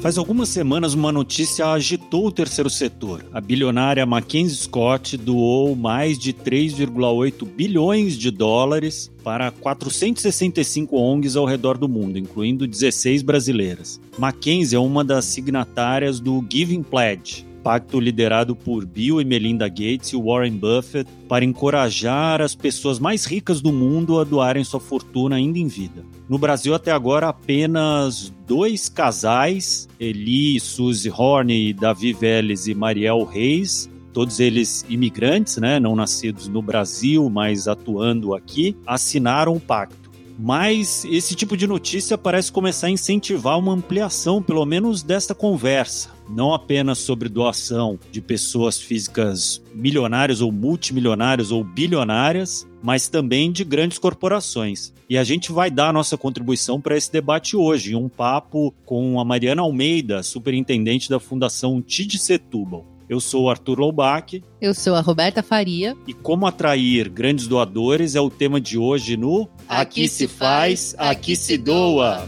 Faz algumas semanas uma notícia agitou o terceiro setor. A bilionária Mackenzie Scott doou mais de 3,8 bilhões de dólares para 465 ONGs ao redor do mundo, incluindo 16 brasileiras. Mackenzie é uma das signatárias do Giving Pledge, pacto liderado por Bill e Melinda Gates e Warren Buffett para encorajar as pessoas mais ricas do mundo a doarem sua fortuna ainda em vida. No Brasil, até agora, apenas dois casais, Eli, Suzy Horn e Davi Vélez e Mariel Reis, todos eles imigrantes, né, não nascidos no Brasil, mas atuando aqui, assinaram o pacto. Mas esse tipo de notícia parece começar a incentivar uma ampliação, pelo menos, desta conversa. Não apenas sobre doação de pessoas físicas milionárias ou multimilionárias ou bilionárias, mas também de grandes corporações. E a gente vai dar a nossa contribuição para esse debate hoje, em um papo com a Mariana Almeida, superintendente da Fundação Tid Setúbal. Eu sou o Arthur Loubach. Eu sou a Roberta Faria. E como atrair grandes doadores é o tema de hoje no Aqui, aqui se faz, aqui se doa.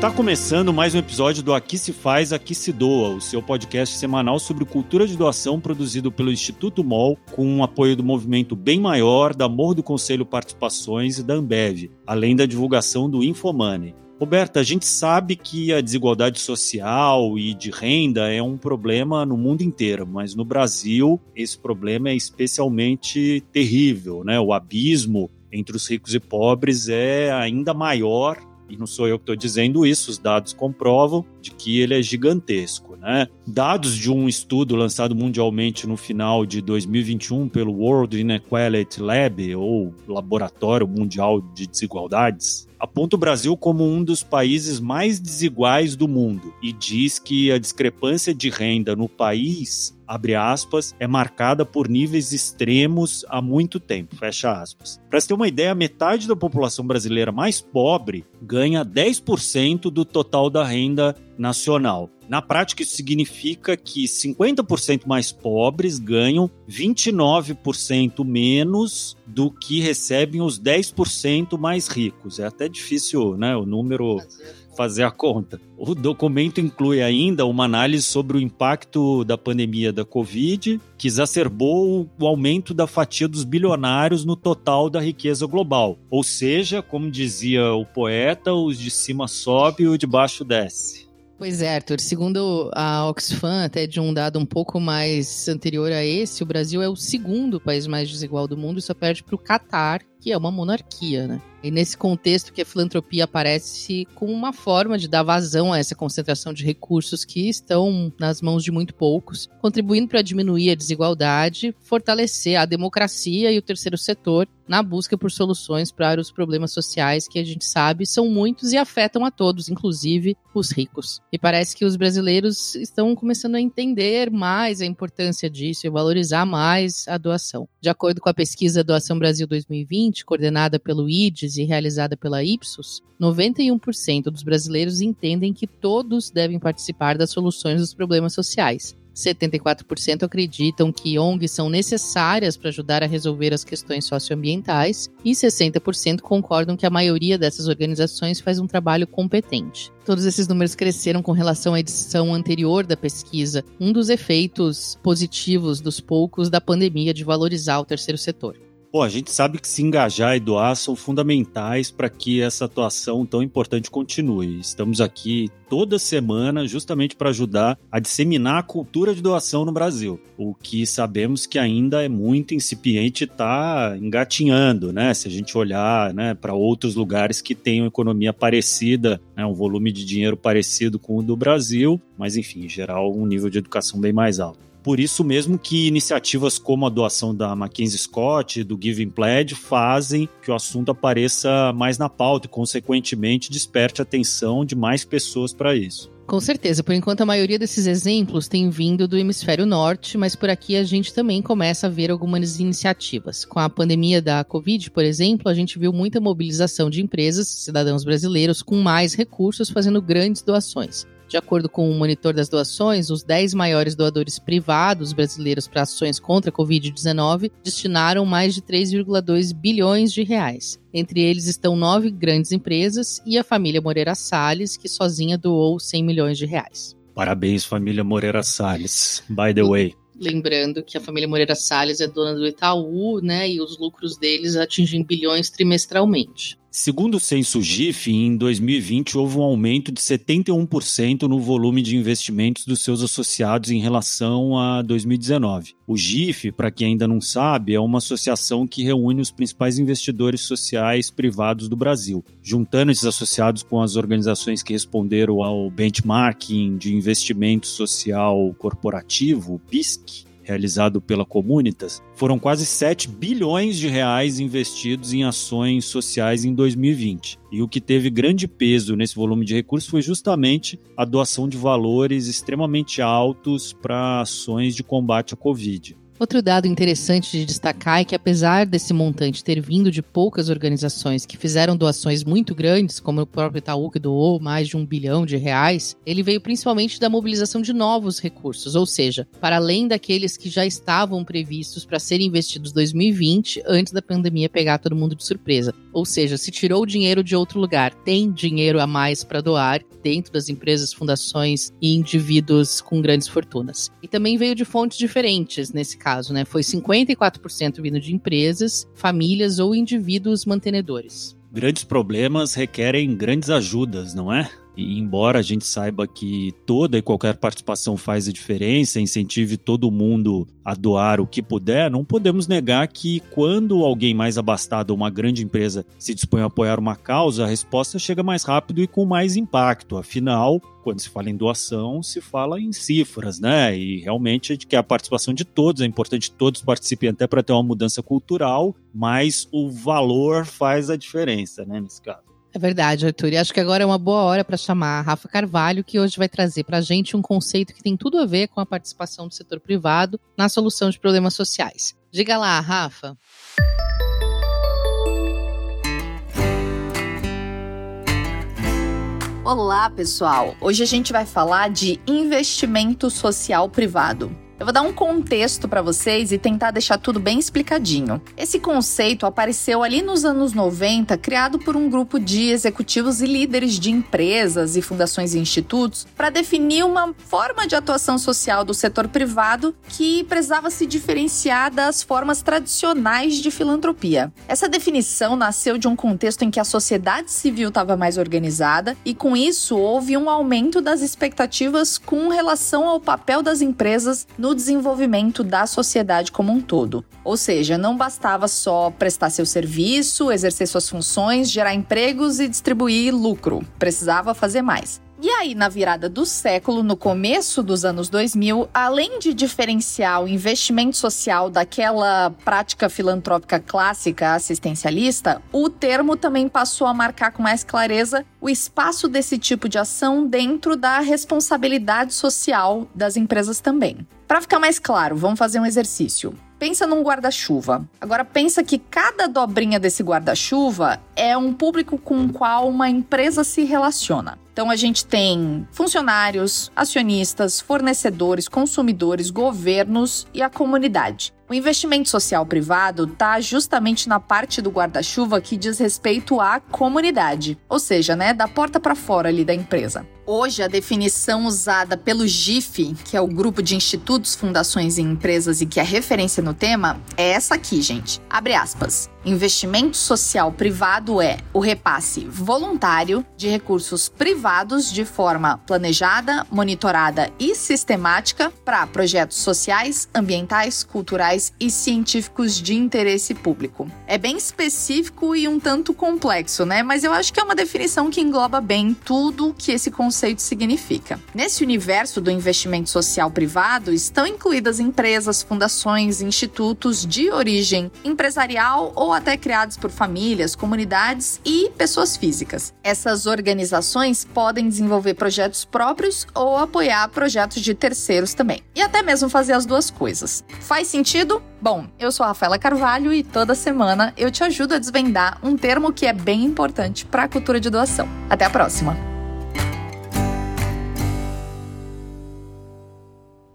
Está começando mais um episódio do Aqui se faz, aqui se doa, o seu podcast semanal sobre cultura de doação produzido pelo Instituto MOL, com o apoio do movimento Bem Maior, da Morro do Conselho Participações e da Ambev, além da divulgação do Infomoney. Roberta, a gente sabe que a desigualdade social e de renda é um problema no mundo inteiro, mas no Brasil esse problema é especialmente terrível, né? O abismo entre os ricos e pobres é ainda maior e não sou eu que estou dizendo isso, os dados comprovam de que ele é gigantesco. Né? Dados de um estudo lançado mundialmente no final de 2021 pelo World Inequality Lab, ou Laboratório Mundial de Desigualdades, aponta o Brasil como um dos países mais desiguais do mundo e diz que a discrepância de renda no país abre aspas, é marcada por níveis extremos há muito tempo, fecha aspas. Para você ter uma ideia, metade da população brasileira mais pobre ganha 10% do total da renda nacional. Na prática, isso significa que 50% mais pobres ganham 29% menos do que recebem os 10% mais ricos. É até difícil, né, o número fazer a conta. O documento inclui ainda uma análise sobre o impacto da pandemia da Covid, que exacerbou o aumento da fatia dos bilionários no total da riqueza global. Ou seja, como dizia o poeta, os de cima sobe e o de baixo desce. Pois é, Arthur. Segundo a Oxfam, até de um dado um pouco mais anterior a esse, o Brasil é o segundo país mais desigual do mundo e só perde para o Catar, que é uma monarquia, né? E nesse contexto que a filantropia aparece como uma forma de dar vazão a essa concentração de recursos que estão nas mãos de muito poucos, contribuindo para diminuir a desigualdade, fortalecer a democracia e o terceiro setor na busca por soluções para os problemas sociais que a gente sabe são muitos e afetam a todos, inclusive os ricos. E parece que os brasileiros estão começando a entender mais a importância disso e valorizar mais a doação. De acordo com a pesquisa Doação Brasil 2020, coordenada pelo IDES e realizada pela Ipsos, 91% dos brasileiros entendem que todos devem participar das soluções dos problemas sociais. 74% acreditam que ONGs são necessárias para ajudar a resolver as questões socioambientais e 60% concordam que a maioria dessas organizações faz um trabalho competente. Todos esses números cresceram com relação à edição anterior da pesquisa, um dos efeitos positivos dos poucos da pandemia de valorizar o terceiro setor. Pô, a gente sabe que se engajar e doar são fundamentais para que essa atuação tão importante continue. Estamos aqui toda semana justamente para ajudar a disseminar a cultura de doação no Brasil. O que sabemos que ainda é muito incipiente e está engatinhando, né? Se a gente olhar né, para outros lugares que têm uma economia parecida, né, um volume de dinheiro parecido com o do Brasil, mas enfim, em geral, um nível de educação bem mais alto. Por isso mesmo que iniciativas como a doação da Mackenzie Scott e do Giving Pledge fazem que o assunto apareça mais na pauta e, consequentemente, desperte a atenção de mais pessoas para isso. Com certeza. Por enquanto, a maioria desses exemplos tem vindo do hemisfério norte, mas por aqui a gente também começa a ver algumas iniciativas. Com a pandemia da Covid, por exemplo, a gente viu muita mobilização de empresas, cidadãos brasileiros, com mais recursos fazendo grandes doações. De acordo com o monitor das doações, os 10 maiores doadores privados brasileiros para ações contra a Covid-19 destinaram mais de 3,2 bilhões de reais. Entre eles estão nove grandes empresas e a família Moreira Salles, que sozinha doou 100 milhões de reais. Parabéns, família Moreira Salles. By the way. Lembrando que a família Moreira Salles é dona do Itaú, né? E os lucros deles atingem bilhões trimestralmente. Segundo o censo GIF, em 2020 houve um aumento de 71% no volume de investimentos dos seus associados em relação a 2019. O GIF, para quem ainda não sabe, é uma associação que reúne os principais investidores sociais privados do Brasil. Juntando esses associados com as organizações que responderam ao benchmarking de investimento social corporativo, o BISC, realizado pela Comunitas, foram quase 7 bilhões de reais investidos em ações sociais em 2020. E o que teve grande peso nesse volume de recursos foi justamente a doação de valores extremamente altos para ações de combate à Covid. Outro dado interessante de destacar é que, apesar desse montante ter vindo de poucas organizações que fizeram doações muito grandes, como o próprio Itaú, que doou mais de um bilhão de reais, ele veio principalmente da mobilização de novos recursos, ou seja, para além daqueles que já estavam previstos para serem investidos em 2020, antes da pandemia pegar todo mundo de surpresa. Ou seja, se tirou o dinheiro de outro lugar, tem dinheiro a mais para doar dentro das empresas, fundações e indivíduos com grandes fortunas. E também veio de fontes diferentes nesse caso caso, né? Foi 54% vindo de empresas, famílias ou indivíduos mantenedores. Grandes problemas requerem grandes ajudas, não é? E embora a gente saiba que toda e qualquer participação faz a diferença, incentive todo mundo a doar o que puder, não podemos negar que quando alguém mais abastado ou uma grande empresa se dispõe a apoiar uma causa, a resposta chega mais rápido e com mais impacto. Afinal, quando se fala em doação, se fala em cifras, né? E realmente gente quer a participação de todos, é importante que todos participem até para ter uma mudança cultural, mas o valor faz a diferença, né, nesse caso. É verdade, Arthur. E acho que agora é uma boa hora para chamar a Rafa Carvalho, que hoje vai trazer para a gente um conceito que tem tudo a ver com a participação do setor privado na solução de problemas sociais. Diga lá, Rafa. Olá, pessoal! Hoje a gente vai falar de investimento social privado. Eu vou dar um contexto para vocês e tentar deixar tudo bem explicadinho. Esse conceito apareceu ali nos anos 90, criado por um grupo de executivos e líderes de empresas e fundações e institutos para definir uma forma de atuação social do setor privado que precisava se diferenciar das formas tradicionais de filantropia. Essa definição nasceu de um contexto em que a sociedade civil estava mais organizada e com isso houve um aumento das expectativas com relação ao papel das empresas no no desenvolvimento da sociedade como um todo. Ou seja, não bastava só prestar seu serviço, exercer suas funções, gerar empregos e distribuir lucro. Precisava fazer mais. E aí, na virada do século, no começo dos anos 2000, além de diferenciar o investimento social daquela prática filantrópica clássica assistencialista, o termo também passou a marcar com mais clareza o espaço desse tipo de ação dentro da responsabilidade social das empresas também. Para ficar mais claro, vamos fazer um exercício. Pensa num guarda-chuva. Agora pensa que cada dobrinha desse guarda-chuva é um público com o qual uma empresa se relaciona. Então a gente tem funcionários, acionistas, fornecedores, consumidores, governos e a comunidade. O investimento social privado está justamente na parte do guarda-chuva que diz respeito à comunidade, ou seja, né, da porta para fora ali da empresa. Hoje, a definição usada pelo GIF, que é o grupo de institutos, fundações e empresas e que é referência no tema, é essa aqui, gente. Abre aspas. Investimento social privado é o repasse voluntário de recursos privados de forma planejada, monitorada e sistemática para projetos sociais, ambientais, culturais e científicos de interesse público. É bem específico e um tanto complexo, né? Mas eu acho que é uma definição que engloba bem tudo que esse conceito conceito significa. Nesse universo do investimento social privado estão incluídas empresas, fundações, institutos de origem empresarial ou até criados por famílias, comunidades e pessoas físicas. Essas organizações podem desenvolver projetos próprios ou apoiar projetos de terceiros também. E até mesmo fazer as duas coisas. Faz sentido? Bom, eu sou a Rafaela Carvalho e toda semana eu te ajudo a desvendar um termo que é bem importante para a cultura de doação. Até a próxima!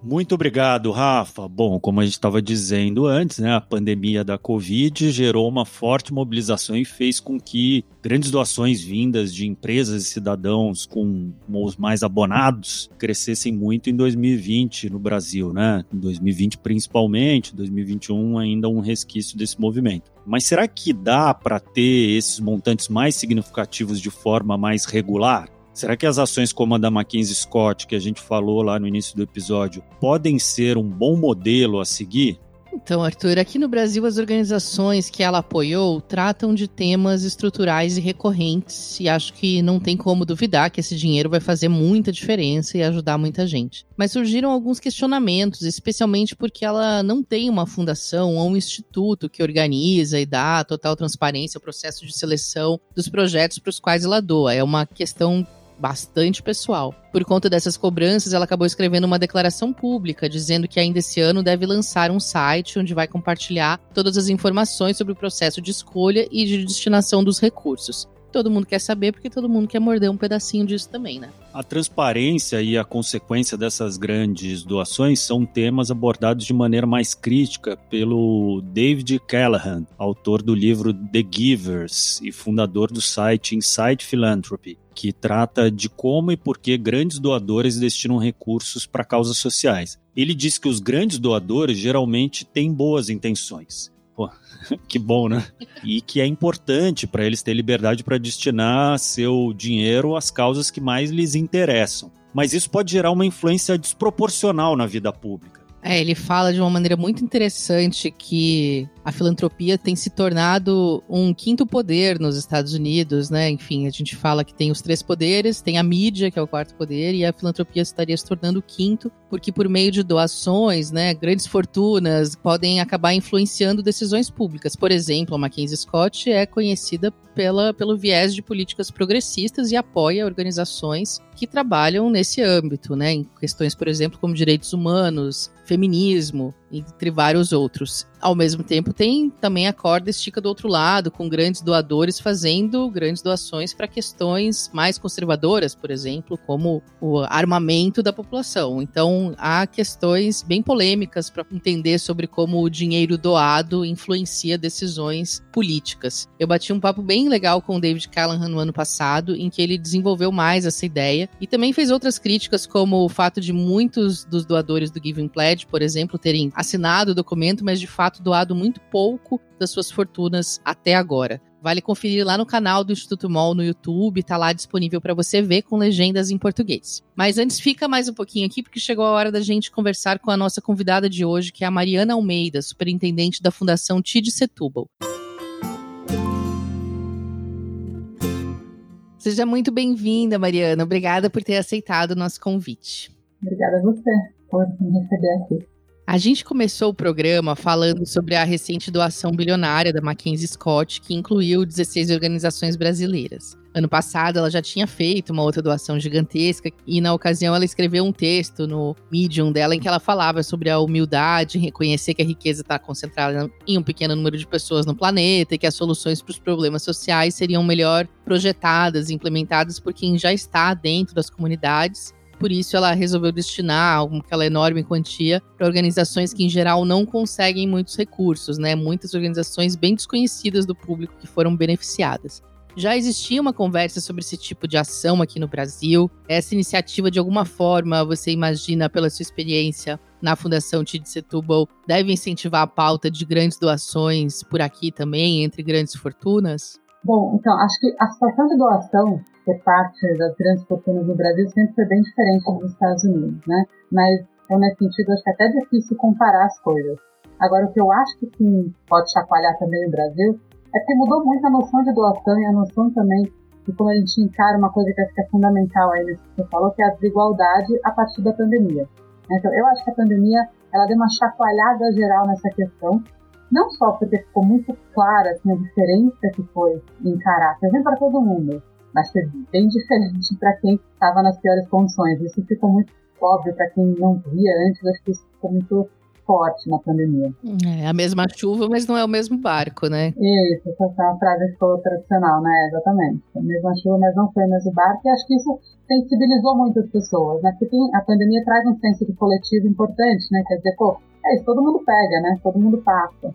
Muito obrigado, Rafa. Bom, como a gente estava dizendo antes, né, a pandemia da Covid gerou uma forte mobilização e fez com que grandes doações vindas de empresas e cidadãos com os mais abonados crescessem muito em 2020 no Brasil, né? Em 2020 principalmente, 2021 ainda um resquício desse movimento. Mas será que dá para ter esses montantes mais significativos de forma mais regular? Será que as ações como a da Mackenzie Scott, que a gente falou lá no início do episódio, podem ser um bom modelo a seguir? Então, Arthur, aqui no Brasil, as organizações que ela apoiou tratam de temas estruturais e recorrentes, e acho que não tem como duvidar que esse dinheiro vai fazer muita diferença e ajudar muita gente. Mas surgiram alguns questionamentos, especialmente porque ela não tem uma fundação ou um instituto que organiza e dá total transparência ao processo de seleção dos projetos para os quais ela doa. É uma questão bastante pessoal. Por conta dessas cobranças, ela acabou escrevendo uma declaração pública dizendo que ainda esse ano deve lançar um site onde vai compartilhar todas as informações sobre o processo de escolha e de destinação dos recursos todo mundo quer saber porque todo mundo quer morder um pedacinho disso também, né? A transparência e a consequência dessas grandes doações são temas abordados de maneira mais crítica pelo David Callahan, autor do livro The Givers e fundador do site Inside Philanthropy que trata de como e por que grandes doadores destinam recursos para causas sociais. Ele diz que os grandes doadores geralmente têm boas intenções. Pô, que bom, né? E que é importante para eles ter liberdade para destinar seu dinheiro às causas que mais lhes interessam. Mas isso pode gerar uma influência desproporcional na vida pública. É, ele fala de uma maneira muito interessante que a filantropia tem se tornado um quinto poder nos Estados Unidos, né? Enfim, a gente fala que tem os três poderes, tem a mídia, que é o quarto poder, e a filantropia estaria se tornando o quinto, porque por meio de doações, né, grandes fortunas podem acabar influenciando decisões públicas. Por exemplo, a Mackenzie Scott é conhecida pela, pelo viés de políticas progressistas e apoia organizações que trabalham nesse âmbito, né, em questões, por exemplo, como direitos humanos, feminismo, entre vários outros. Ao mesmo tempo, tem também a corda estica do outro lado, com grandes doadores fazendo grandes doações para questões mais conservadoras, por exemplo, como o armamento da população. Então, há questões bem polêmicas para entender sobre como o dinheiro doado influencia decisões políticas. Eu bati um papo bem legal com o David Callahan no ano passado, em que ele desenvolveu mais essa ideia e também fez outras críticas, como o fato de muitos dos doadores do Giving Pledge, por exemplo, terem assinado o documento, mas de fato doado muito pouco das suas fortunas até agora. Vale conferir lá no canal do Instituto MOL no YouTube, tá lá disponível para você ver com legendas em português. Mas antes fica mais um pouquinho aqui porque chegou a hora da gente conversar com a nossa convidada de hoje, que é a Mariana Almeida, superintendente da Fundação TID Setúbal. Seja muito bem-vinda, Mariana. Obrigada por ter aceitado o nosso convite. Obrigada a você por me receber aqui. A gente começou o programa falando sobre a recente doação bilionária da Mackenzie Scott, que incluiu 16 organizações brasileiras. Ano passado, ela já tinha feito uma outra doação gigantesca e, na ocasião, ela escreveu um texto no Medium dela em que ela falava sobre a humildade, reconhecer que a riqueza está concentrada em um pequeno número de pessoas no planeta e que as soluções para os problemas sociais seriam melhor projetadas e implementadas por quem já está dentro das comunidades por isso, ela resolveu destinar aquela enorme quantia para organizações que, em geral, não conseguem muitos recursos, né? Muitas organizações bem desconhecidas do público que foram beneficiadas. Já existia uma conversa sobre esse tipo de ação aqui no Brasil. Essa iniciativa, de alguma forma, você imagina, pela sua experiência na Fundação Tid Setúbal, deve incentivar a pauta de grandes doações por aqui também, entre grandes fortunas? Bom, então, acho que a situação de doação por parte das grandes fortunas no Brasil sempre foi bem diferente dos Estados Unidos, né? Mas, então, nesse sentido, acho que é até difícil comparar as coisas. Agora, o que eu acho que sim pode chacoalhar também o Brasil é que mudou muito a noção de doação e a noção também e como a gente encara uma coisa que acho que é fundamental aí nesse que você falou, que é a desigualdade a partir da pandemia. Então, eu acho que a pandemia ela deu uma chacoalhada geral nessa questão, não só porque ficou muito clara assim, a diferença que foi em caráter, nem para todo mundo, mas foi bem diferente para quem estava nas piores condições. Isso ficou muito óbvio para quem não via antes, acho que isso ficou muito forte na pandemia. É a mesma chuva, mas não é o mesmo barco, né? Isso, essa é uma frase que ficou tradicional, né? Exatamente. A mesma chuva, mas não foi o mesmo barco. E acho que isso sensibilizou muitas pessoas, né? Porque a pandemia traz um senso de coletivo importante, né? Quer dizer, pô, é isso, todo mundo pega, né? Todo mundo passa.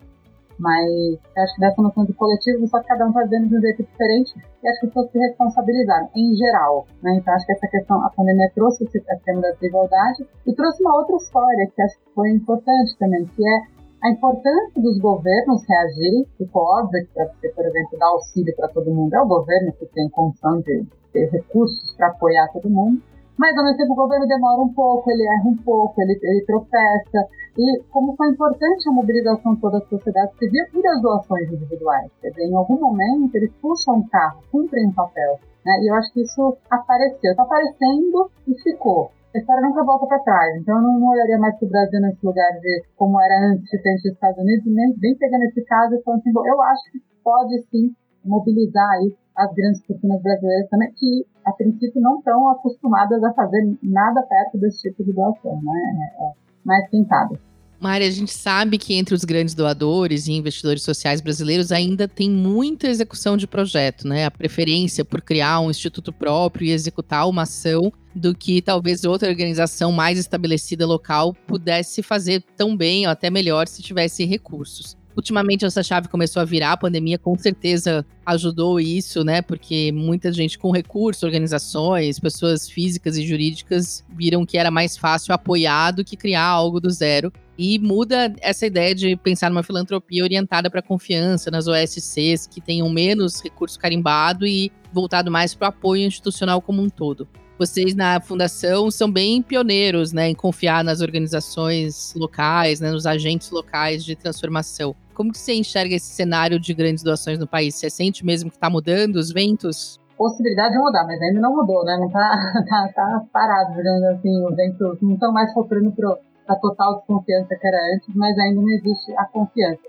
Mas acho que dessa noção de coletivo, só que cada um está vendo de um jeito diferente e acho que as pessoas se responsabilizaram, em geral. Né? Então acho que essa questão, a pandemia trouxe esse tema da desigualdade e trouxe uma outra história que acho que foi importante também, que é a importância dos governos reagirem. Ficou óbvio que para você, por exemplo, dar auxílio para todo mundo, é o governo que tem condição de ter recursos para apoiar todo mundo mas ao mesmo tempo o governo demora um pouco, ele erra um pouco, ele, ele tropeça. E como foi importante a mobilização toda da sociedade civil e das doações individuais. Quer dizer, em algum momento eles puxam um carro, cumprem um papel. Né? E eu acho que isso apareceu, está aparecendo e ficou. A história nunca volta para trás. Então eu não, olharia mais para o Brasil nesse lugar de como era antes de ter os Estados Unidos, nem, nem pegando esse caso e falando assim, eu acho que pode sim mobilizar aí as grandes fortunas brasileiras também, que a princípio não estão acostumadas a fazer nada perto desse tipo de doação, né? É, é mais tentado. Mari, a gente sabe que entre os grandes doadores e investidores sociais brasileiros ainda tem muita execução de projeto, né? A preferência por criar um instituto próprio e executar uma ação do que talvez outra organização mais estabelecida local pudesse fazer tão bem ou até melhor se tivesse recursos. Ultimamente essa chave começou a virar, a pandemia com certeza ajudou isso, né? Porque muita gente com recursos, organizações, pessoas físicas e jurídicas viram que era mais fácil apoiar do que criar algo do zero. E muda essa ideia de pensar numa filantropia orientada para confiança nas OSCs, que tenham menos recurso carimbado e voltado mais para o apoio institucional como um todo vocês na fundação são bem pioneiros, né, em confiar nas organizações locais, né, nos agentes locais de transformação. Como que você enxerga esse cenário de grandes doações no país? Você sente mesmo que está mudando os ventos? Possibilidade de mudar, mas ainda não mudou, né? Não está tá, tá parado, digamos assim, os ventos não estão mais sofrendo para a total desconfiança que era antes, mas ainda não existe a confiança.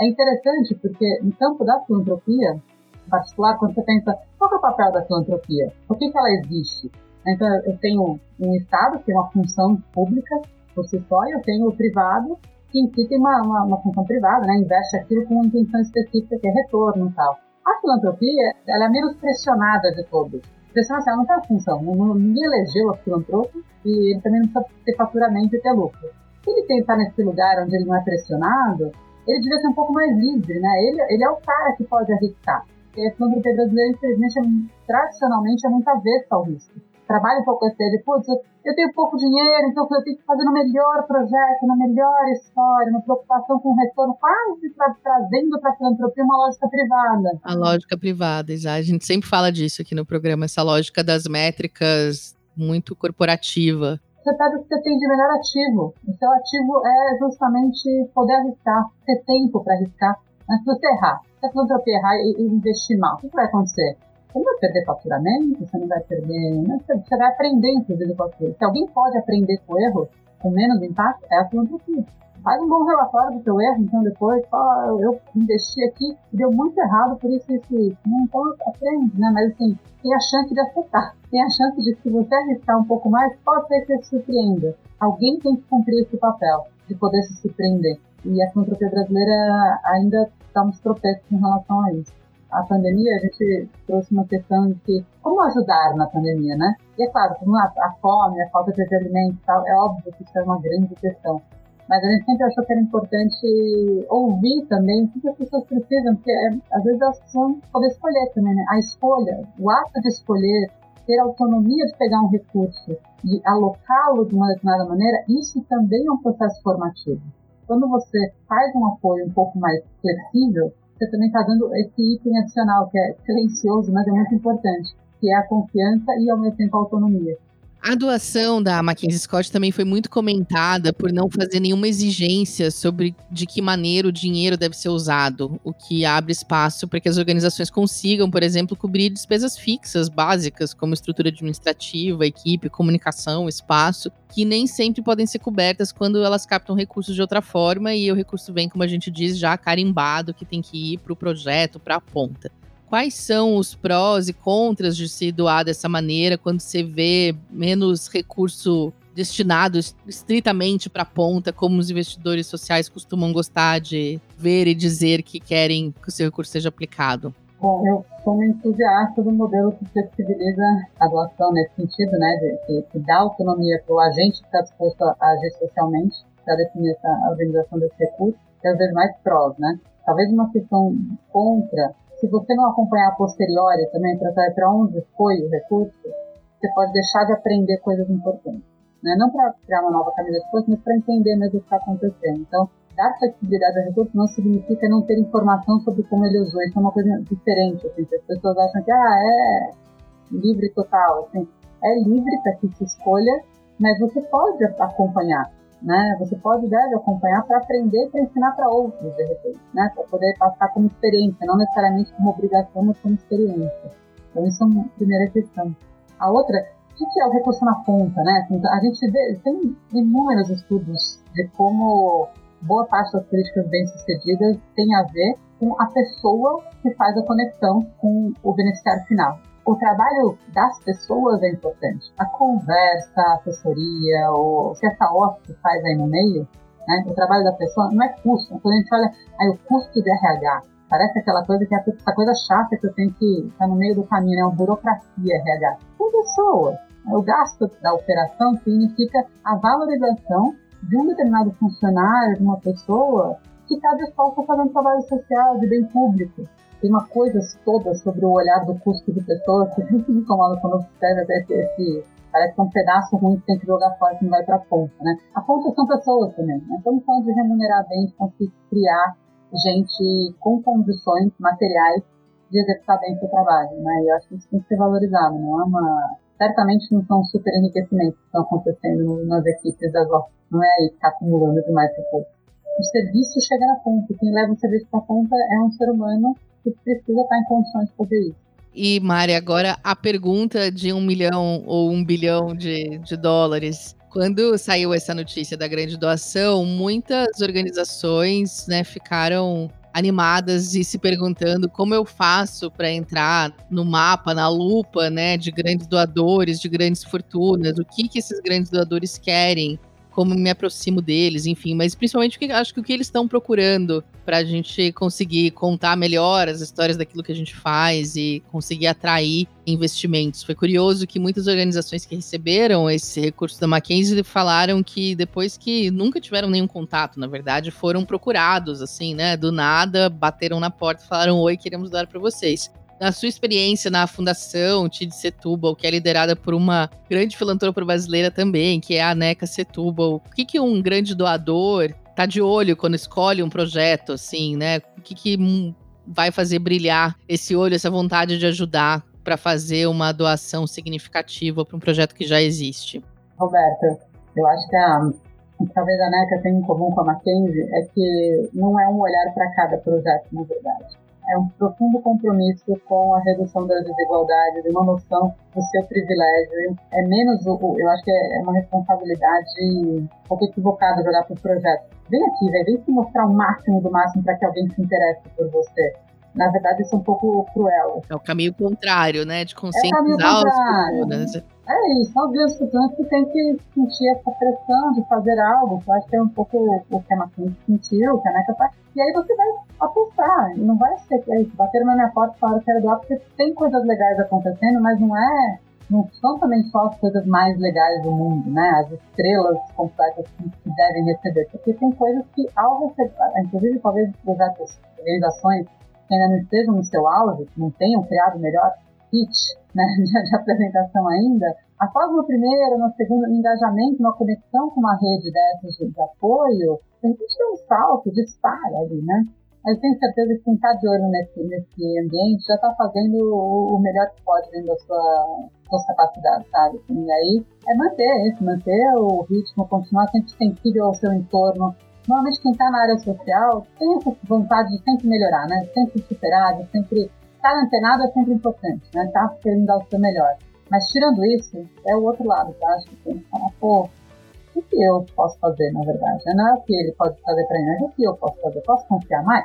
É interessante porque no campo da filantropia, em particular, quando você pensa qual é o papel da filantropia, por que, que ela existe? Então, eu tenho um Estado que tem uma função pública por si só, e eu tenho o privado, que em si tem uma, uma, uma função privada, né? investe aquilo com uma intenção específica, que é retorno e tal. A filantropia, ela é menos pressionada de todos. Pressionada, ela não tem a função. Ninguém elegeu a filantropo e ele também não precisa ter faturamento e ter lucro. Se ele tentar nesse lugar onde ele não é pressionado, ele devia ser um pouco mais livre, né? Ele, ele é o cara que pode arriscar. Porque a filantropia brasileira, infelizmente, é, tradicionalmente é muito avessa ao risco trabalha um pouco esse ideia de, putz, eu tenho pouco dinheiro, então eu tenho que fazer no melhor projeto, na melhor história, uma preocupação com o retorno, quase tra trazendo para a filantropia uma lógica privada. A lógica privada, já. A gente sempre fala disso aqui no programa, essa lógica das métricas muito corporativa. Você pega o que você tem de melhor ativo. O seu ativo é justamente poder arriscar, ter tempo para arriscar. Mas se você errar, se a filantropia errar e investir mal, o que vai acontecer? Você não vai perder faturamento, você não vai perder. Né? Você vai aprender, inclusive, com aquilo. Se alguém pode aprender com erro, com menos impacto, é a filantropia. Faz um bom relatório do seu erro, então depois, fala, eu investi aqui deu muito errado por isso, isso isso. Então aprende, né? Mas assim, tem a chance de acertar. Tem a chance de que se você arriscar um pouco mais, pode ser que você se surpreenda. Alguém tem que cumprir esse papel, de poder se surpreender. E a filantropia brasileira ainda está uns tropeços em relação a isso a pandemia, a gente trouxe uma questão de que, como ajudar na pandemia, né? E é claro, a, fome, a falta de alimentos e tal, é óbvio que isso é uma grande questão. Mas a gente sempre achou que era importante ouvir também o que as pessoas precisam, porque é, às vezes elas precisam poder escolher também, né? A escolha, o ato de escolher, ter autonomia de pegar um recurso e alocá-lo de uma determinada maneira, isso também é um processo formativo. Quando você faz um apoio um pouco mais flexível, você também está dando esse item adicional, que é silencioso, mas é muito importante, que é a confiança e, ao mesmo tempo, a autonomia. A doação da Mackenzie Scott também foi muito comentada por não fazer nenhuma exigência sobre de que maneira o dinheiro deve ser usado, o que abre espaço para que as organizações consigam, por exemplo, cobrir despesas fixas básicas, como estrutura administrativa, equipe, comunicação, espaço, que nem sempre podem ser cobertas quando elas captam recursos de outra forma e o recurso vem, como a gente diz, já carimbado que tem que ir para o projeto, para a ponta quais são os prós e contras de se doar dessa maneira quando você vê menos recurso destinado estritamente para a ponta, como os investidores sociais costumam gostar de ver e dizer que querem que o seu recurso seja aplicado? Bom, eu sou uma entusiasta do modelo que flexibiliza a doação nesse sentido, né, de, que, que dá autonomia para o agente que está disposto a agir socialmente para definir essa organização desse recurso, que vezes mais prós, né. Talvez uma questão contra se você não acompanhar a posteriori também para saber para onde foi o recurso, você pode deixar de aprender coisas importantes. Né? Não para criar uma nova camisa de força, mas para entender mesmo o que está acontecendo. Então, dar flexibilidade ao recurso não significa não ter informação sobre como ele usou. Isso é uma coisa diferente. Assim, as pessoas acham que ah, é livre total. Assim, é livre para que se escolha, mas você pode acompanhar né? Você pode e deve acompanhar para aprender e para ensinar para outros, de repente, né? Para poder passar como experiência, não necessariamente como obrigação, mas como experiência. Então, isso é uma primeira questão. A outra, o que é o recurso na ponta, né? Assim, a gente vê, tem inúmeros estudos de como boa parte das políticas bem-sucedidas tem a ver com a pessoa que faz a conexão com o beneficiário final o trabalho das pessoas é importante. A conversa, a assessoria, o que essa OSC faz aí no meio, né? o trabalho da pessoa não é custo. Quando a gente olha aí o custo de RH, parece aquela coisa que é essa coisa chata que eu tenho que estar tá no meio do caminho, é uma burocracia RH. São pessoas. O gasto da operação significa a valorização de um determinado funcionário, de uma pessoa que está disposta a fazer um trabalho social de bem público tem uma coisa toda sobre o olhar do custo de pessoas que sempre me incomoda quando observa até esse, esse parece que é um pedaço ruim que tem que jogar fora que não vai para a ponta, né? A ponta são pessoas também, né? Estamos falando de remunerar bem, de conseguir criar gente com condições materiais de executar bem seu trabalho, né? E eu acho que isso tem que ser valorizado, não é uma... Certamente não são super enriquecimentos que estão acontecendo nas equipes das OPs, não é aí que está acumulando demais recursos. O serviço chega na ponta, quem leva o serviço para a ponta é um ser humano que precisa estar em condições de fazer isso. E, Mari, agora a pergunta de um milhão ou um bilhão de, de dólares. Quando saiu essa notícia da grande doação, muitas organizações né, ficaram animadas e se perguntando como eu faço para entrar no mapa, na lupa, né, de grandes doadores, de grandes fortunas, o que que esses grandes doadores querem como me aproximo deles, enfim, mas principalmente porque acho que o que eles estão procurando para a gente conseguir contar melhor as histórias daquilo que a gente faz e conseguir atrair investimentos. Foi curioso que muitas organizações que receberam esse recurso da Mackenzie falaram que depois que nunca tiveram nenhum contato, na verdade, foram procurados, assim, né? Do nada, bateram na porta falaram: Oi, queremos dar para vocês na sua experiência na Fundação Tid Setúbal, que é liderada por uma grande filantropa brasileira também, que é a Neca Setúbal, o que, que um grande doador tá de olho quando escolhe um projeto, assim, né? O que, que vai fazer brilhar esse olho, essa vontade de ajudar para fazer uma doação significativa para um projeto que já existe? Roberta, eu acho que a, talvez a NECA tenha em comum com a Mackenzie é que não é um olhar para cada projeto, na verdade é um profundo compromisso com a redução das desigualdades, uma noção do seu privilégio. É menos, eu acho que é uma responsabilidade pouco equivocada jogar para o projeto. Vem aqui, vem se mostrar o máximo do máximo para que alguém se interesse por você. Na verdade, isso é um pouco cruel. É o caminho contrário, né? De conscientizar é as pessoas. É isso, são os estudantes que têm que sentir essa pressão de fazer algo, que eu acho que é um pouco o que a Martins sentiu, que a Neca faz. E aí você vai apostar, não vai ser que é isso, bater na minha porta e falar que quero doar, porque tem coisas legais acontecendo, mas não é não são também só as coisas mais legais do mundo, né? As estrelas completas que, que devem receber. Porque tem coisas que, ao receber, inclusive talvez projetos, organizações que ainda não estejam no seu auge, que não tenham criado melhor pitch né, de, apresentação ainda, após no primeiro, no segundo engajamento, uma conexão com uma rede dessas de, de apoio, a gente dá um salto, dispara ali, né? Mas tenho certeza que quem está de olho nesse, nesse ambiente já está fazendo o, o, melhor que pode dentro da sua, suas capacidades, sabe? E aí é manter isso, manter o ritmo, continuar sempre sensível ao seu entorno. Normalmente quem está na área social tem essa vontade de sempre melhorar, né? Sempre superar, de sempre estar tá antenado é sempre importante, né? Tá querendo dar o seu melhor. Mas tirando isso, é o outro lado, tá? Acho que tem que falar, pô, o que eu posso fazer, na verdade? Não é o que ele pode fazer para mim, mas o que eu posso fazer? Posso confiar mais?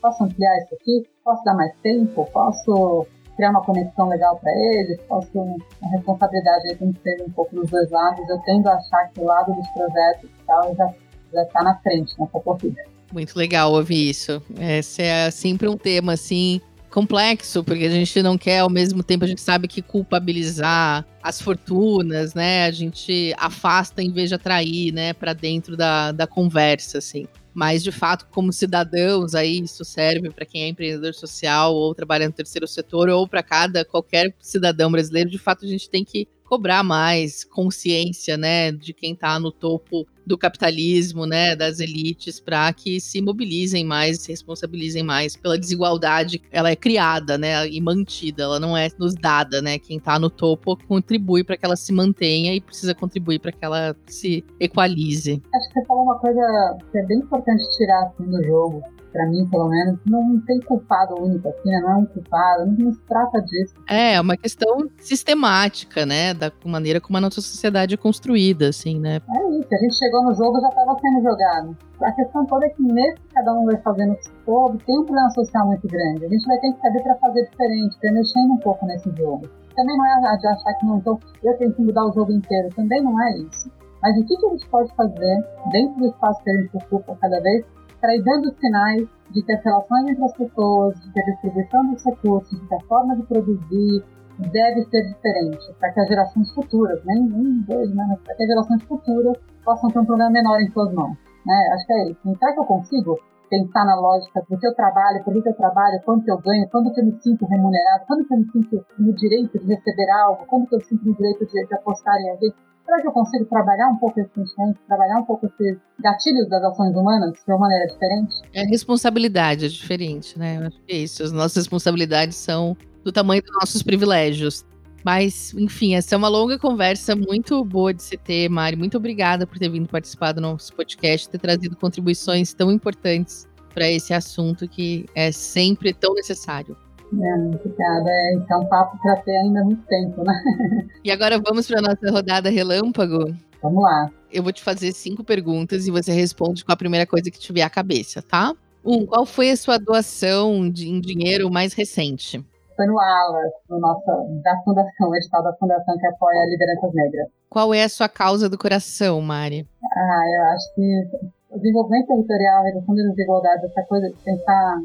Posso ampliar isso aqui? Posso dar mais tempo? Posso criar uma conexão legal para eles? Posso. A responsabilidade aí tem que ser um pouco dos dois lados. Eu tendo a achar que o lado dos projetos e tal já, já tá na frente nessa corrida. Muito legal ouvir isso. Esse é sempre um tema, assim, complexo, porque a gente não quer, ao mesmo tempo, a gente sabe que culpabilizar as fortunas, né? A gente afasta em vez de atrair, né, para dentro da, da conversa, assim. Mas, de fato, como cidadãos, aí isso serve para quem é empreendedor social ou trabalha no terceiro setor ou para cada qualquer cidadão brasileiro. De fato, a gente tem que cobrar mais consciência, né, de quem está no topo do capitalismo, né, das elites, para que se mobilizem mais, se responsabilizem mais pela desigualdade. Ela é criada, né, e mantida, ela não é nos dada, né? Quem está no topo contribui para que ela se mantenha e precisa contribuir para que ela se equalize. Acho que você falou uma coisa que é bem importante tirar assim, do jogo, para mim, pelo menos, não tem culpado único aqui, né? Não é um culpado, não, se trata disso. É, é uma questão sistemática, né? Da maneira como a nossa sociedade é construída, assim, né? É isso, a gente chegou no jogo já estava sendo jogado. A questão toda é que nesse que cada um vai fazendo o que soube, tem um problema social muito grande. A gente vai ter que saber para fazer diferente, para mexendo um pouco nesse jogo. Também não é de achar que não estou, eu tenho que mudar o jogo inteiro, também não é isso. Mas o que, que a gente pode fazer dentro do espaço que a gente ocupa cada vez dando sinais de as relações entre as pessoas, de que a distribuição dos recursos, de que a forma de produzir deve ser diferente, para que as gerações futuras, nem um, dois, né, mas para que as gerações futuras possam ter um problema menor em suas mãos. Né? Acho que é isso. Então, será que eu consigo pensar na lógica do que eu trabalho, por que eu trabalho, quanto eu ganho, quando que eu me sinto remunerado, quando que eu me sinto no direito de receber algo, quando que eu me sinto no direito de, de apostar em alguém? Será que eu consigo trabalhar um pouco esse sentimento, trabalhar um pouco esses gatilhos das ações humanas de uma maneira diferente? É responsabilidade, é diferente, né? Eu acho que é isso. As nossas responsabilidades são do tamanho dos nossos privilégios. Mas, enfim, essa é uma longa conversa muito boa de se ter, Mari. Muito obrigada por ter vindo participar do nosso podcast, ter trazido contribuições tão importantes para esse assunto que é sempre tão necessário. É, obrigada. É, então, papo para ter ainda muito tempo, né? E agora vamos para nossa rodada relâmpago? Vamos lá. Eu vou te fazer cinco perguntas e você responde com a primeira coisa que tiver à cabeça, tá? Um, qual foi a sua doação de, em dinheiro mais recente? Foi no ALAS, no nosso, da Fundação, o edital da Fundação que apoia lideranças negras. Qual é a sua causa do coração, Mari? Ah, eu acho que o desenvolvimento territorial, a redução das desigualdades, essa coisa de pensar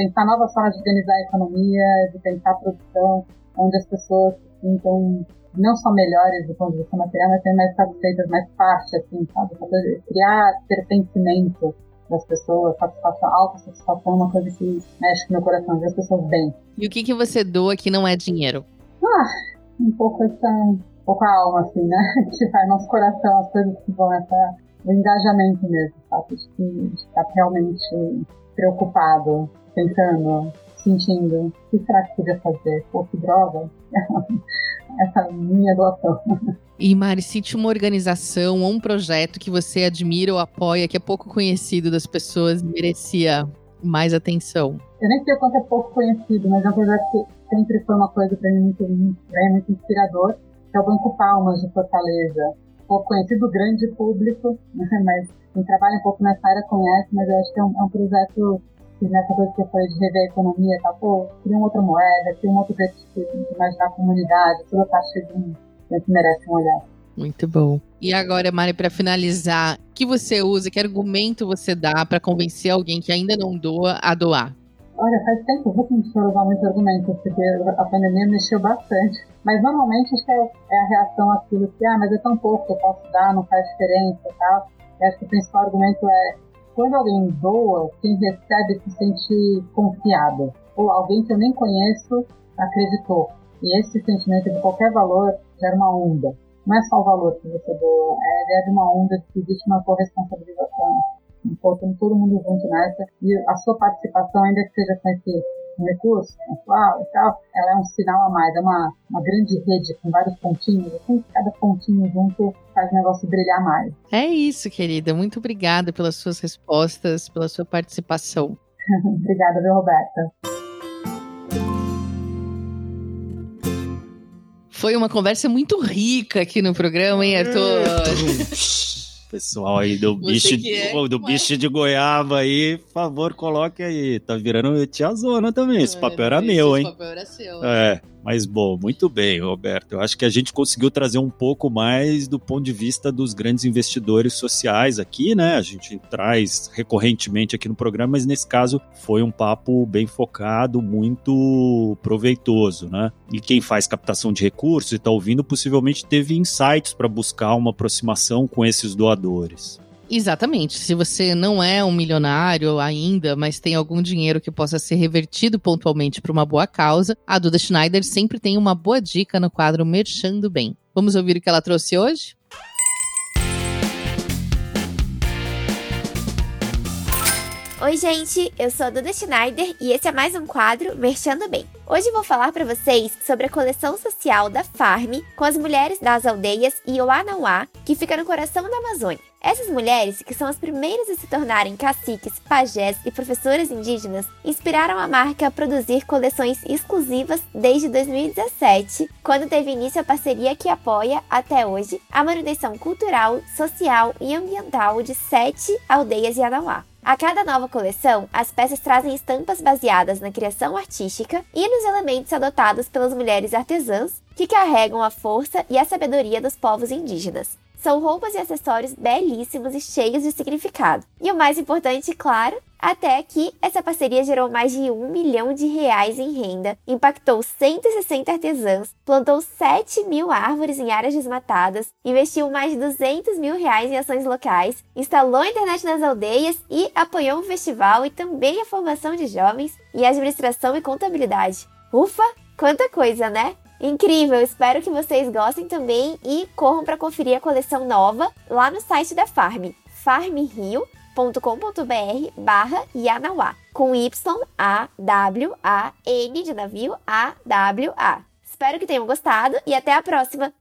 pensar novas formas de organizar a economia, de pensar a produção, onde as pessoas se sintam não só melhores do ponto de vista material, mas também mais satisfeitas, mais parte, assim, sabe? Criar pertencimento das pessoas, satisfação, autossatisfação é uma coisa que mexe com meu coração, ver as pessoas bem. E o que, que você doa que não é dinheiro? Ah, um pouco essa, um pouco a alma, assim, né? Que vai no nosso coração, as coisas que vão o engajamento mesmo, sabe? De estar realmente preocupado pensando, sentindo, o que será que podia fazer? Pô, que droga! Essa minha doação. E Mari, cite uma organização ou um projeto que você admira ou apoia, que é pouco conhecido das pessoas e merecia mais atenção. Eu nem sei o quanto é pouco conhecido, mas é um projeto que sempre foi uma coisa para mim muito, muito, muito inspirador, que é o Banco Palmas de Fortaleza. Pouco conhecido, grande público, mas quem trabalha um pouco nessa área conhece, mas eu acho que é um, é um projeto nessa coisa que você falou de rever a economia, tá? Pô, cria uma outra moeda, cria um outro jeito de imaginar a comunidade, tudo tá cheio de que merece um olhar. Muito bom. E agora, Mari, para finalizar, o que você usa, que argumento você dá para convencer alguém que ainda não doa a doar? Olha, faz tempo que eu não usar muitos argumentos, porque a pandemia mexeu bastante. Mas normalmente acho que é, é a reação àquilo que, ah, mas é tão pouco, eu posso dar, não faz diferença e tal. E acho que o principal argumento é quando alguém doa, quem recebe se sente confiado. Ou alguém que eu nem conheço acreditou. E esse sentimento de qualquer valor gera uma onda. Não é só o valor que você doa, é a ideia de uma onda que existe uma corresponsabilização. botando todo mundo junto nessa, e a sua participação, ainda que seja com esse um recurso pontual e tal, ela é um sinal a mais, é uma, uma grande rede com vários pontinhos, assim, cada pontinho junto faz o negócio brilhar mais. É isso, querida. Muito obrigada pelas suas respostas, pela sua participação. obrigada, viu, Roberta? Foi uma conversa muito rica aqui no programa, hein, Arthur? Pessoal aí do bicho, de, é, do bicho de goiaba aí, por favor, coloque aí. Tá virando tia zona também. Esse é, papel era meu, hein? Esse papel era seu. É. Mas, bom, muito bem, Roberto. Eu acho que a gente conseguiu trazer um pouco mais do ponto de vista dos grandes investidores sociais aqui, né? A gente traz recorrentemente aqui no programa, mas nesse caso foi um papo bem focado, muito proveitoso, né? E quem faz captação de recursos e está ouvindo possivelmente teve insights para buscar uma aproximação com esses doadores. Exatamente. Se você não é um milionário ainda, mas tem algum dinheiro que possa ser revertido pontualmente para uma boa causa, a Duda Schneider sempre tem uma boa dica no quadro Merchando Bem. Vamos ouvir o que ela trouxe hoje? Oi, gente, eu sou a Duda Schneider e esse é mais um quadro Merchando Bem. Hoje vou falar para vocês sobre a coleção social da Farm com as mulheres das aldeias Ioanauá, que fica no coração da Amazônia. Essas mulheres, que são as primeiras a se tornarem caciques, pajés e professoras indígenas, inspiraram a marca a produzir coleções exclusivas desde 2017, quando teve início a parceria que apoia, até hoje, a manutenção cultural, social e ambiental de sete aldeias Yanauá. A cada nova coleção, as peças trazem estampas baseadas na criação artística e nos elementos adotados pelas mulheres artesãs que carregam a força e a sabedoria dos povos indígenas. São roupas e acessórios belíssimos e cheios de significado. E o mais importante, claro, até que essa parceria gerou mais de um milhão de reais em renda, impactou 160 artesãos, plantou 7 mil árvores em áreas desmatadas, investiu mais de 200 mil reais em ações locais, instalou internet nas aldeias e apoiou o festival e também a formação de jovens e administração e contabilidade. Ufa, quanta coisa, né? Incrível, espero que vocês gostem também e corram para conferir a coleção nova lá no site da Farm, farmrio.com.br barra Yanauá, com Y-A-W-A-N de navio A-W-A. Espero que tenham gostado e até a próxima!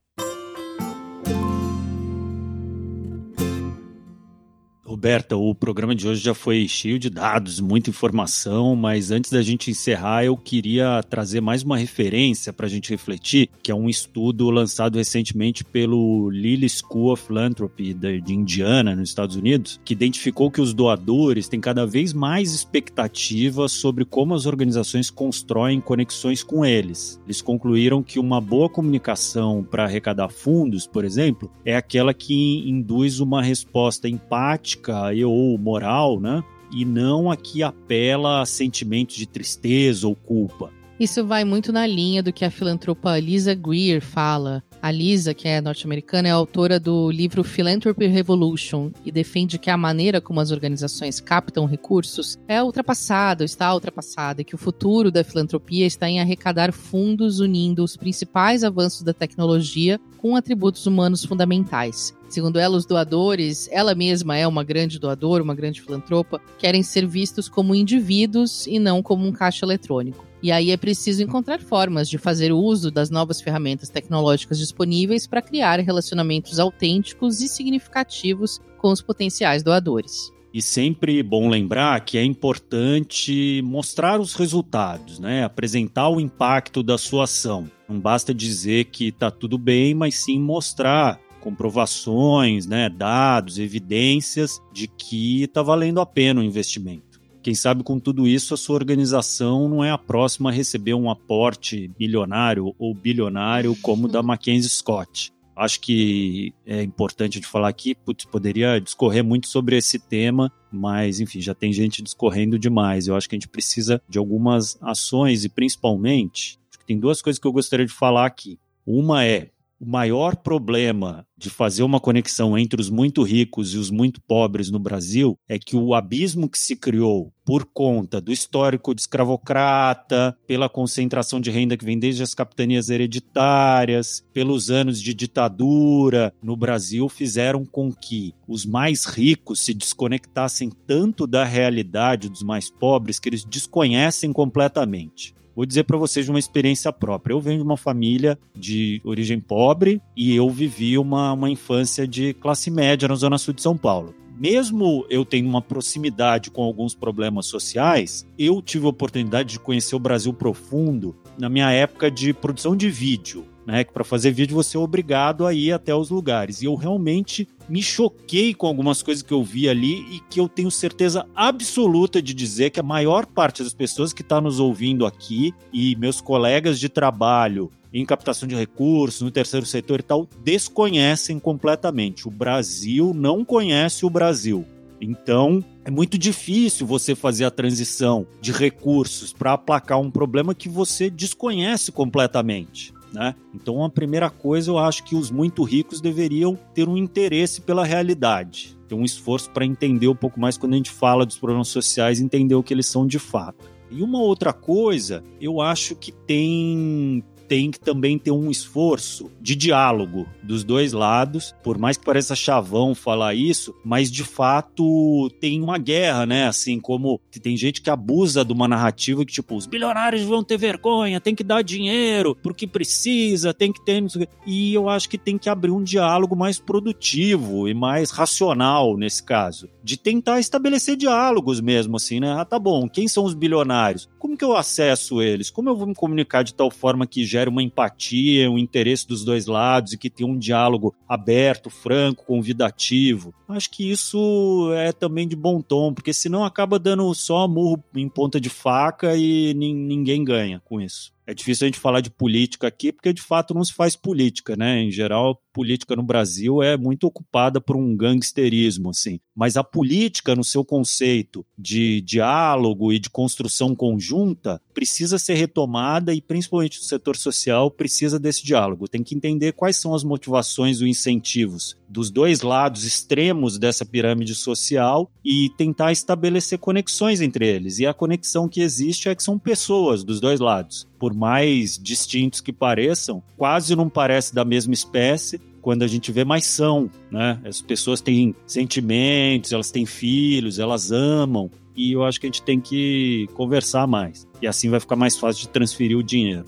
Roberta, o programa de hoje já foi cheio de dados, muita informação, mas antes da gente encerrar, eu queria trazer mais uma referência para a gente refletir, que é um estudo lançado recentemente pelo Lilly School of Philanthropy de Indiana, nos Estados Unidos, que identificou que os doadores têm cada vez mais expectativas sobre como as organizações constroem conexões com eles. Eles concluíram que uma boa comunicação para arrecadar fundos, por exemplo, é aquela que induz uma resposta empática ética ou moral, né? E não a que apela a sentimentos de tristeza ou culpa. Isso vai muito na linha do que a filantropa Lisa Greer fala. A Lisa, que é norte-americana, é autora do livro Philanthropy Revolution e defende que a maneira como as organizações captam recursos é ultrapassada, está ultrapassada, e que o futuro da filantropia está em arrecadar fundos unindo os principais avanços da tecnologia com atributos humanos fundamentais. Segundo ela, os doadores, ela mesma é uma grande doadora, uma grande filantropa, querem ser vistos como indivíduos e não como um caixa eletrônico. E aí é preciso encontrar formas de fazer uso das novas ferramentas tecnológicas disponíveis para criar relacionamentos autênticos e significativos com os potenciais doadores. E sempre bom lembrar que é importante mostrar os resultados, né? apresentar o impacto da sua ação. Não basta dizer que está tudo bem, mas sim mostrar comprovações, né, dados, evidências de que está valendo a pena o investimento. Quem sabe com tudo isso a sua organização não é a próxima a receber um aporte milionário ou bilionário como o da Mackenzie Scott. Acho que é importante de falar aqui, putz, poderia discorrer muito sobre esse tema, mas enfim, já tem gente discorrendo demais. Eu acho que a gente precisa de algumas ações e principalmente, tem duas coisas que eu gostaria de falar aqui. Uma é o maior problema de fazer uma conexão entre os muito ricos e os muito pobres no Brasil é que o abismo que se criou por conta do histórico de escravocrata, pela concentração de renda que vem desde as capitanias hereditárias, pelos anos de ditadura no Brasil, fizeram com que os mais ricos se desconectassem tanto da realidade dos mais pobres que eles desconhecem completamente. Vou dizer para vocês de uma experiência própria. Eu venho de uma família de origem pobre e eu vivi uma, uma infância de classe média na Zona Sul de São Paulo mesmo eu tendo uma proximidade com alguns problemas sociais, eu tive a oportunidade de conhecer o Brasil profundo na minha época de produção de vídeo né? Que para fazer vídeo você é obrigado a ir até os lugares. E eu realmente me choquei com algumas coisas que eu vi ali e que eu tenho certeza absoluta de dizer que a maior parte das pessoas que está nos ouvindo aqui e meus colegas de trabalho em captação de recursos, no terceiro setor e tal, desconhecem completamente. O Brasil não conhece o Brasil. Então, é muito difícil você fazer a transição de recursos para aplacar um problema que você desconhece completamente. Né? Então, a primeira coisa, eu acho que os muito ricos deveriam ter um interesse pela realidade, ter um esforço para entender um pouco mais quando a gente fala dos problemas sociais, entender o que eles são de fato. E uma outra coisa, eu acho que tem tem que também ter um esforço de diálogo dos dois lados, por mais que pareça chavão falar isso, mas de fato tem uma guerra, né? Assim como tem gente que abusa de uma narrativa que, tipo, os bilionários vão ter vergonha, tem que dar dinheiro porque precisa, tem que ter. E eu acho que tem que abrir um diálogo mais produtivo e mais racional nesse caso. De tentar estabelecer diálogos mesmo, assim, né? Ah, tá bom, quem são os bilionários? Como que eu acesso eles? Como eu vou me comunicar de tal forma que gere uma empatia, um interesse dos dois lados e que tenha um diálogo aberto, franco, convidativo. Acho que isso é também de bom tom, porque senão acaba dando só murro em ponta de faca e ninguém ganha com isso. É difícil a gente falar de política aqui, porque de fato não se faz política, né? Em geral, política no Brasil é muito ocupada por um gangsterismo, assim. Mas a política, no seu conceito de diálogo e de construção conjunta, precisa ser retomada e, principalmente no setor social, precisa desse diálogo. Tem que entender quais são as motivações e incentivos dos dois lados extremos dessa pirâmide social e tentar estabelecer conexões entre eles. E a conexão que existe é que são pessoas dos dois lados. Por mais distintos que pareçam, quase não parece da mesma espécie, quando a gente vê mais são, né? As pessoas têm sentimentos, elas têm filhos, elas amam, e eu acho que a gente tem que conversar mais. E assim vai ficar mais fácil de transferir o dinheiro.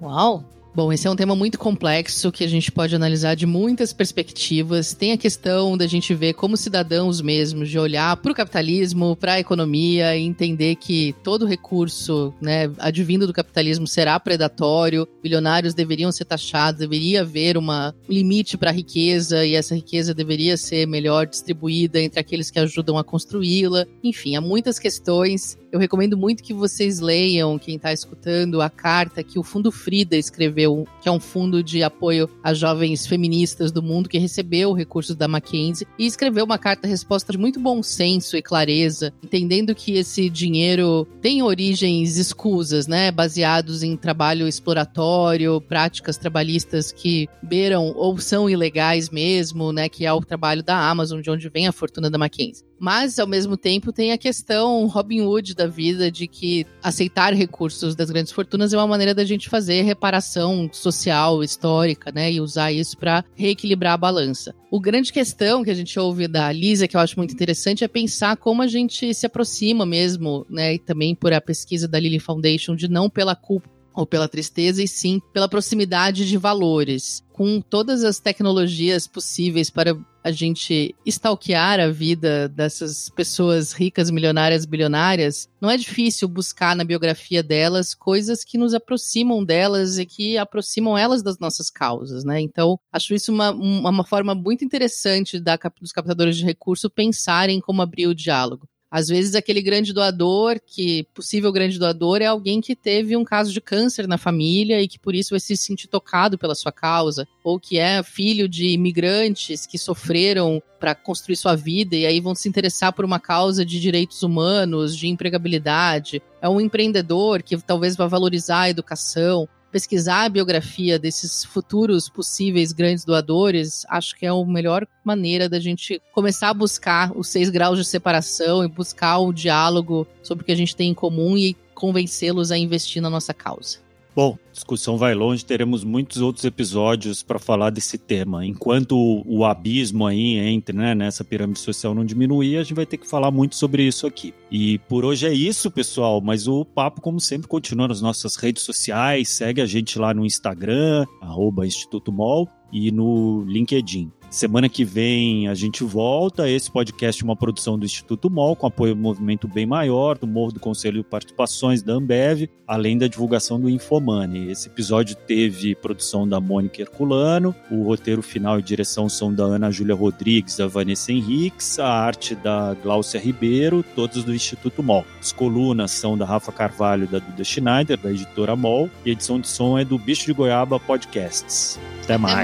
Uau! Bom, esse é um tema muito complexo que a gente pode analisar de muitas perspectivas. Tem a questão da gente ver como cidadãos mesmos, de olhar para o capitalismo, para a economia e entender que todo recurso né, advindo do capitalismo será predatório, bilionários deveriam ser taxados, deveria haver uma, um limite para a riqueza e essa riqueza deveria ser melhor distribuída entre aqueles que ajudam a construí-la. Enfim, há muitas questões eu recomendo muito que vocês leiam, quem está escutando, a carta que o Fundo Frida escreveu, que é um fundo de apoio a jovens feministas do mundo que recebeu recursos da Mackenzie e escreveu uma carta-resposta de muito bom senso e clareza, entendendo que esse dinheiro tem origens escusas, né, baseados em trabalho exploratório, práticas trabalhistas que beiram ou são ilegais mesmo, né, que é o trabalho da Amazon, de onde vem a fortuna da Mackenzie. Mas, ao mesmo tempo, tem a questão Robin Hood da vida de que aceitar recursos das grandes fortunas é uma maneira da gente fazer reparação social, histórica, né? E usar isso para reequilibrar a balança. O grande questão que a gente ouve da Lisa, que eu acho muito interessante, é pensar como a gente se aproxima mesmo, né? E também por a pesquisa da Lily Foundation, de não pela culpa ou pela tristeza, e sim pela proximidade de valores. Com todas as tecnologias possíveis para a gente stalkear a vida dessas pessoas ricas, milionárias, bilionárias, não é difícil buscar na biografia delas coisas que nos aproximam delas e que aproximam elas das nossas causas, né? Então, acho isso uma, uma forma muito interessante da, dos captadores de recurso pensarem como abrir o diálogo. Às vezes, aquele grande doador, que possível grande doador, é alguém que teve um caso de câncer na família e que por isso vai se sentir tocado pela sua causa, ou que é filho de imigrantes que sofreram para construir sua vida e aí vão se interessar por uma causa de direitos humanos, de empregabilidade. É um empreendedor que talvez vá valorizar a educação. Pesquisar a biografia desses futuros possíveis grandes doadores, acho que é a melhor maneira da gente começar a buscar os seis graus de separação e buscar o diálogo sobre o que a gente tem em comum e convencê-los a investir na nossa causa. Bom, discussão vai longe, teremos muitos outros episódios para falar desse tema. Enquanto o, abismo aí entre, né, nessa pirâmide social não diminuir, a gente vai ter que falar muito sobre isso aqui. E por hoje é isso, pessoal, mas o papo, como sempre, continua nas nossas redes sociais. Segue a gente lá no Instagram, arroba Instituto Mol, e no LinkedIn. Semana que vem a gente volta. Esse podcast é uma produção do Instituto MOL, com apoio do Movimento Bem Maior, do Morro do Conselho de Participações da Ambev, além da divulgação do Infomani. Esse episódio teve produção da Mônica Herculano, o roteiro final e direção são da Ana Júlia Rodrigues, da Vanessa Henriques, a arte da Glaucia Ribeiro, todos do Instituto MOL. As colunas são da Rafa Carvalho da Duda Schneider, da editora MOL, e a edição de som é do Bicho de Goiaba Podcasts. Até mais.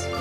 Até mais.